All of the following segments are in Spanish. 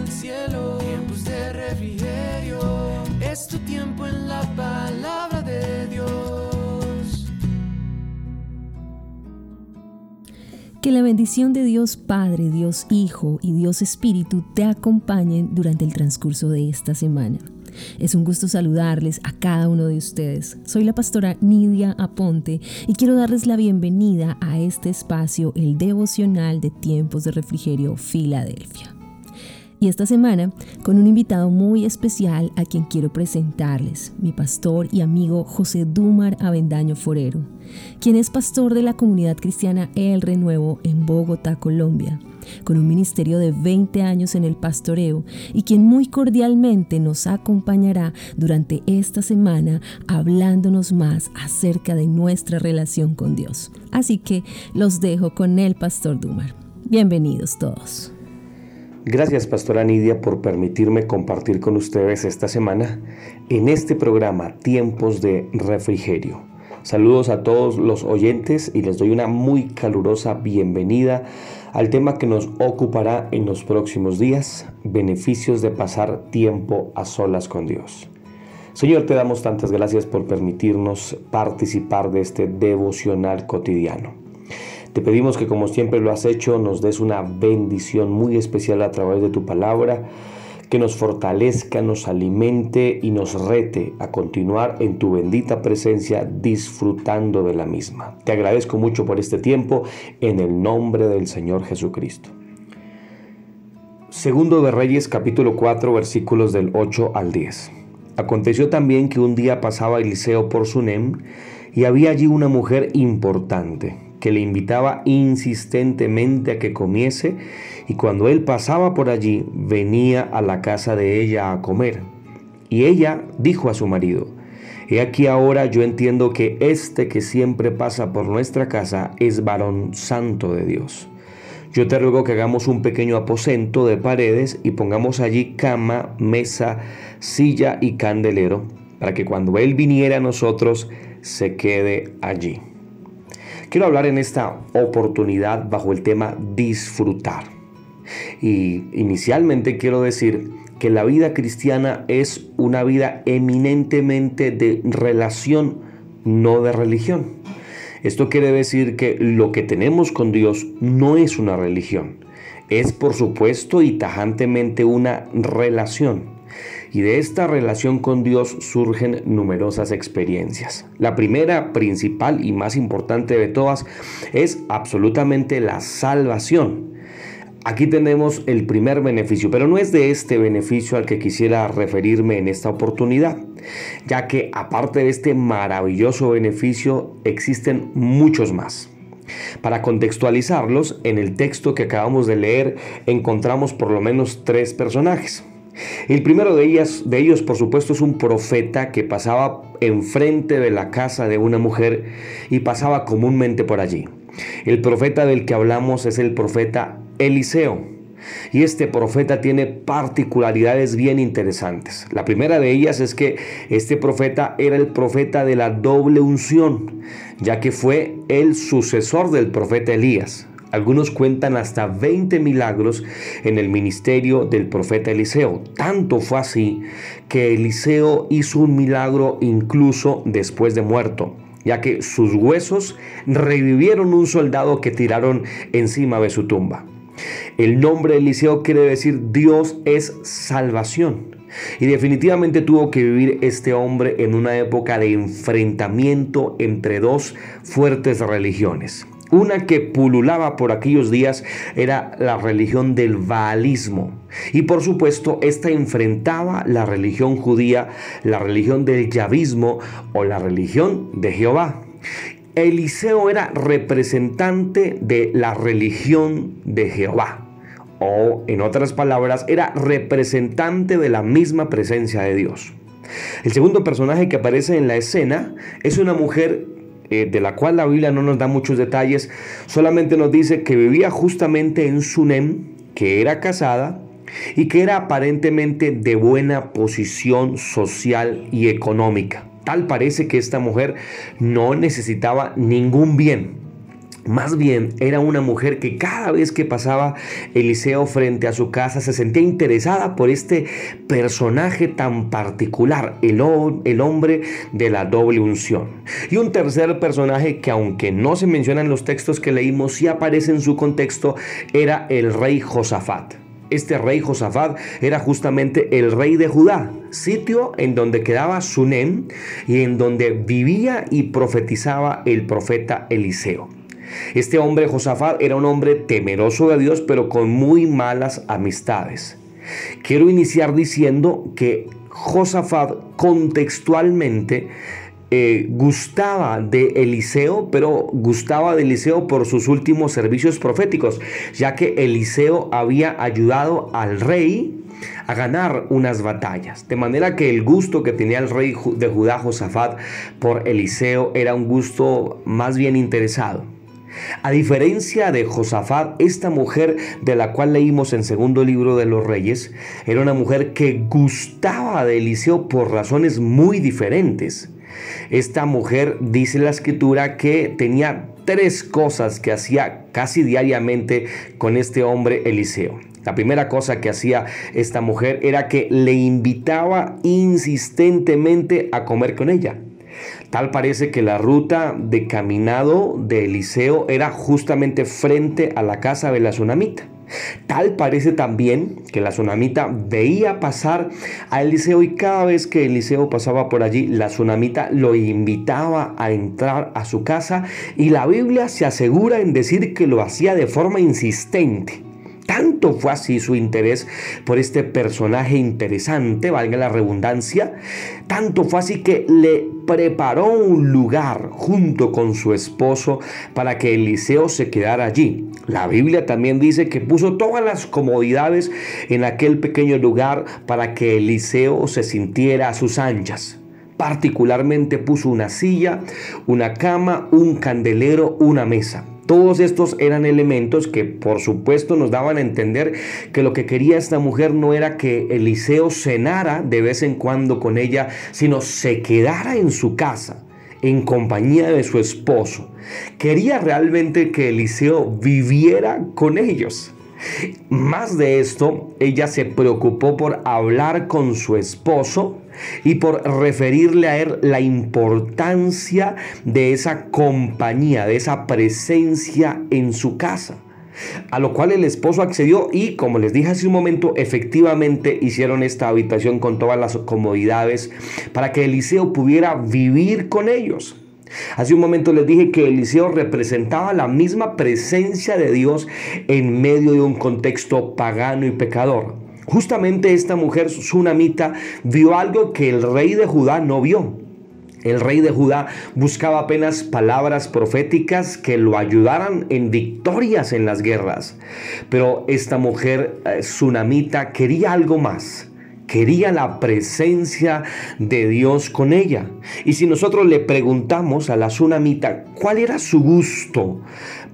el cielo, tiempos de refrigerio. Es tu tiempo en la palabra de Dios. Que la bendición de Dios Padre, Dios Hijo y Dios Espíritu te acompañen durante el transcurso de esta semana. Es un gusto saludarles a cada uno de ustedes. Soy la pastora Nidia Aponte y quiero darles la bienvenida a este espacio, el devocional de tiempos de refrigerio Filadelfia. Y esta semana con un invitado muy especial a quien quiero presentarles, mi pastor y amigo José Dumar Avendaño Forero, quien es pastor de la comunidad cristiana El Renuevo en Bogotá, Colombia con un ministerio de 20 años en el pastoreo y quien muy cordialmente nos acompañará durante esta semana hablándonos más acerca de nuestra relación con Dios. Así que los dejo con el pastor Dumar. Bienvenidos todos. Gracias, Pastora Nidia, por permitirme compartir con ustedes esta semana en este programa Tiempos de Refrigerio. Saludos a todos los oyentes y les doy una muy calurosa bienvenida al tema que nos ocupará en los próximos días, beneficios de pasar tiempo a solas con Dios. Señor, te damos tantas gracias por permitirnos participar de este devocional cotidiano. Te pedimos que como siempre lo has hecho, nos des una bendición muy especial a través de tu palabra que nos fortalezca, nos alimente y nos rete a continuar en tu bendita presencia disfrutando de la misma. Te agradezco mucho por este tiempo en el nombre del Señor Jesucristo. Segundo de Reyes capítulo 4 versículos del 8 al 10. Aconteció también que un día pasaba Eliseo por Sunem y había allí una mujer importante que le invitaba insistentemente a que comiese y cuando él pasaba por allí venía a la casa de ella a comer. Y ella dijo a su marido, He aquí ahora yo entiendo que este que siempre pasa por nuestra casa es varón santo de Dios. Yo te ruego que hagamos un pequeño aposento de paredes y pongamos allí cama, mesa, silla y candelero, para que cuando Él viniera a nosotros se quede allí. Quiero hablar en esta oportunidad bajo el tema disfrutar. Y inicialmente quiero decir que la vida cristiana es una vida eminentemente de relación, no de religión. Esto quiere decir que lo que tenemos con Dios no es una religión, es por supuesto y tajantemente una relación y de esta relación con Dios surgen numerosas experiencias. La primera, principal y más importante de todas es absolutamente la salvación. Aquí tenemos el primer beneficio, pero no es de este beneficio al que quisiera referirme en esta oportunidad, ya que aparte de este maravilloso beneficio existen muchos más. Para contextualizarlos, en el texto que acabamos de leer encontramos por lo menos tres personajes. El primero de, ellas, de ellos, por supuesto, es un profeta que pasaba enfrente de la casa de una mujer y pasaba comúnmente por allí. El profeta del que hablamos es el profeta Eliseo. Y este profeta tiene particularidades bien interesantes. La primera de ellas es que este profeta era el profeta de la doble unción, ya que fue el sucesor del profeta Elías. Algunos cuentan hasta 20 milagros en el ministerio del profeta Eliseo. Tanto fue así que Eliseo hizo un milagro incluso después de muerto, ya que sus huesos revivieron un soldado que tiraron encima de su tumba. El nombre Eliseo quiere decir Dios es salvación. Y definitivamente tuvo que vivir este hombre en una época de enfrentamiento entre dos fuertes religiones. Una que pululaba por aquellos días era la religión del Baalismo. Y por supuesto, esta enfrentaba la religión judía, la religión del Yavismo o la religión de Jehová. Eliseo era representante de la religión de Jehová. O, en otras palabras, era representante de la misma presencia de Dios. El segundo personaje que aparece en la escena es una mujer eh, de la cual la Biblia no nos da muchos detalles, solamente nos dice que vivía justamente en Sunem, que era casada y que era aparentemente de buena posición social y económica. Tal parece que esta mujer no necesitaba ningún bien. Más bien era una mujer que cada vez que pasaba Eliseo frente a su casa se sentía interesada por este personaje tan particular, el, el, hombre de la doble unción. Y un tercer personaje que aunque no se menciona en los textos que leímos, sí aparece en su contexto, era el rey Josafat. Este rey Josafat era justamente el rey de Judá, sitio en donde quedaba Sunem y en donde vivía y profetizaba el profeta Eliseo. Este hombre Josafat era un hombre temeroso de Dios, pero con muy malas amistades. Quiero iniciar diciendo que Josafat contextualmente eh, gustaba de Eliseo, pero gustaba de Eliseo por sus últimos servicios proféticos, ya que Eliseo había ayudado al rey a ganar unas batallas. De manera que el gusto que tenía el rey de Judá, Josafat, por Eliseo era un gusto más bien interesado. A diferencia de Josafat, esta mujer de la cual leímos en segundo libro de los reyes, era una mujer que gustaba de Eliseo por razones muy diferentes. Esta mujer dice la escritura que tenía tres cosas que hacía casi diariamente con este hombre Eliseo. La primera cosa que hacía esta mujer era que le invitaba insistentemente a comer con ella. Tal parece que la ruta de caminado de Eliseo era justamente frente a la casa de la tsunamita. Tal parece también que la tsunamita veía pasar a Eliseo y cada vez que Eliseo pasaba por allí, la tsunamita lo invitaba a entrar a su casa y la Biblia se asegura en decir que lo hacía de forma insistente. Tanto fue así su interés por este personaje interesante, valga la redundancia, tanto fue así que le preparó un lugar junto con su esposo para que Eliseo se quedara allí. La Biblia también dice que puso todas las comodidades en aquel pequeño lugar para que Eliseo se sintiera a sus anchas. Particularmente puso una silla, una cama, un candelero, una mesa. Todos estos eran elementos que por supuesto nos daban a entender que lo que quería esta mujer no era que Eliseo cenara de vez en cuando con ella, sino se quedara en su casa en compañía de su esposo. Quería realmente que Eliseo viviera con ellos. Más de esto, ella se preocupó por hablar con su esposo y por referirle a él la importancia de esa compañía, de esa presencia en su casa. A lo cual el esposo accedió y, como les dije hace un momento, efectivamente hicieron esta habitación con todas las comodidades para que Eliseo pudiera vivir con ellos. Hace un momento les dije que Eliseo representaba la misma presencia de Dios en medio de un contexto pagano y pecador. Justamente esta mujer sunamita vio algo que el rey de Judá no vio. El rey de Judá buscaba apenas palabras proféticas que lo ayudaran en victorias en las guerras. Pero esta mujer eh, sunamita quería algo más quería la presencia de Dios con ella. Y si nosotros le preguntamos a la tsunamita cuál era su gusto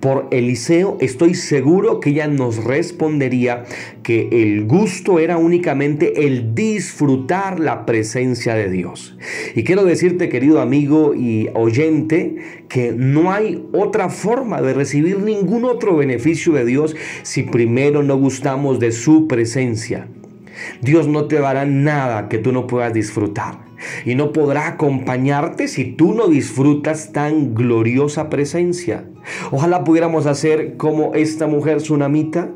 por Eliseo, estoy seguro que ella nos respondería que el gusto era únicamente el disfrutar la presencia de Dios. Y quiero decirte, querido amigo y oyente, que no hay otra forma de recibir ningún otro beneficio de Dios si primero no gustamos de su presencia. Dios no te dará nada que tú no puedas disfrutar. Y no podrá acompañarte si tú no disfrutas tan gloriosa presencia. Ojalá pudiéramos hacer como esta mujer tsunamita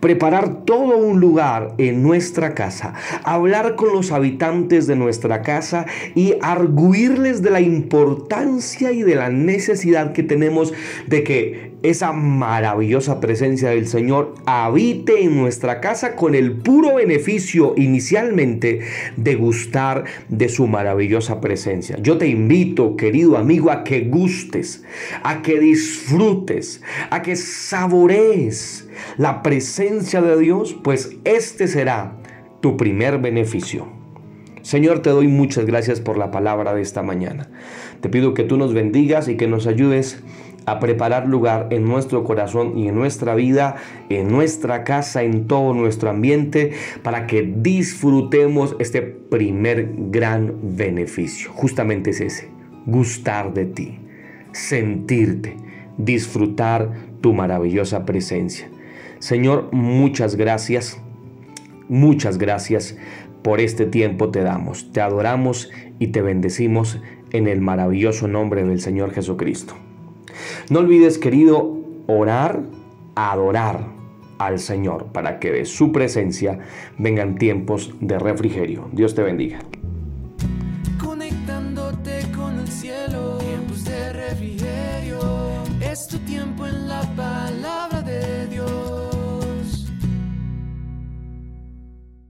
preparar todo un lugar en nuestra casa, hablar con los habitantes de nuestra casa y arguirles de la importancia y de la necesidad que tenemos de que esa maravillosa presencia del Señor habite en nuestra casa con el puro beneficio inicialmente de gustar de su maravillosa presencia. Yo te invito, querido amigo, a que gustes, a que disfrutes, a que saborees la presencia de Dios, pues este será tu primer beneficio. Señor, te doy muchas gracias por la palabra de esta mañana. Te pido que tú nos bendigas y que nos ayudes a preparar lugar en nuestro corazón y en nuestra vida, en nuestra casa, en todo nuestro ambiente, para que disfrutemos este primer gran beneficio. Justamente es ese, gustar de ti, sentirte disfrutar tu maravillosa presencia. Señor, muchas gracias, muchas gracias por este tiempo te damos, te adoramos y te bendecimos en el maravilloso nombre del Señor Jesucristo. No olvides, querido, orar, adorar al Señor para que de su presencia vengan tiempos de refrigerio. Dios te bendiga.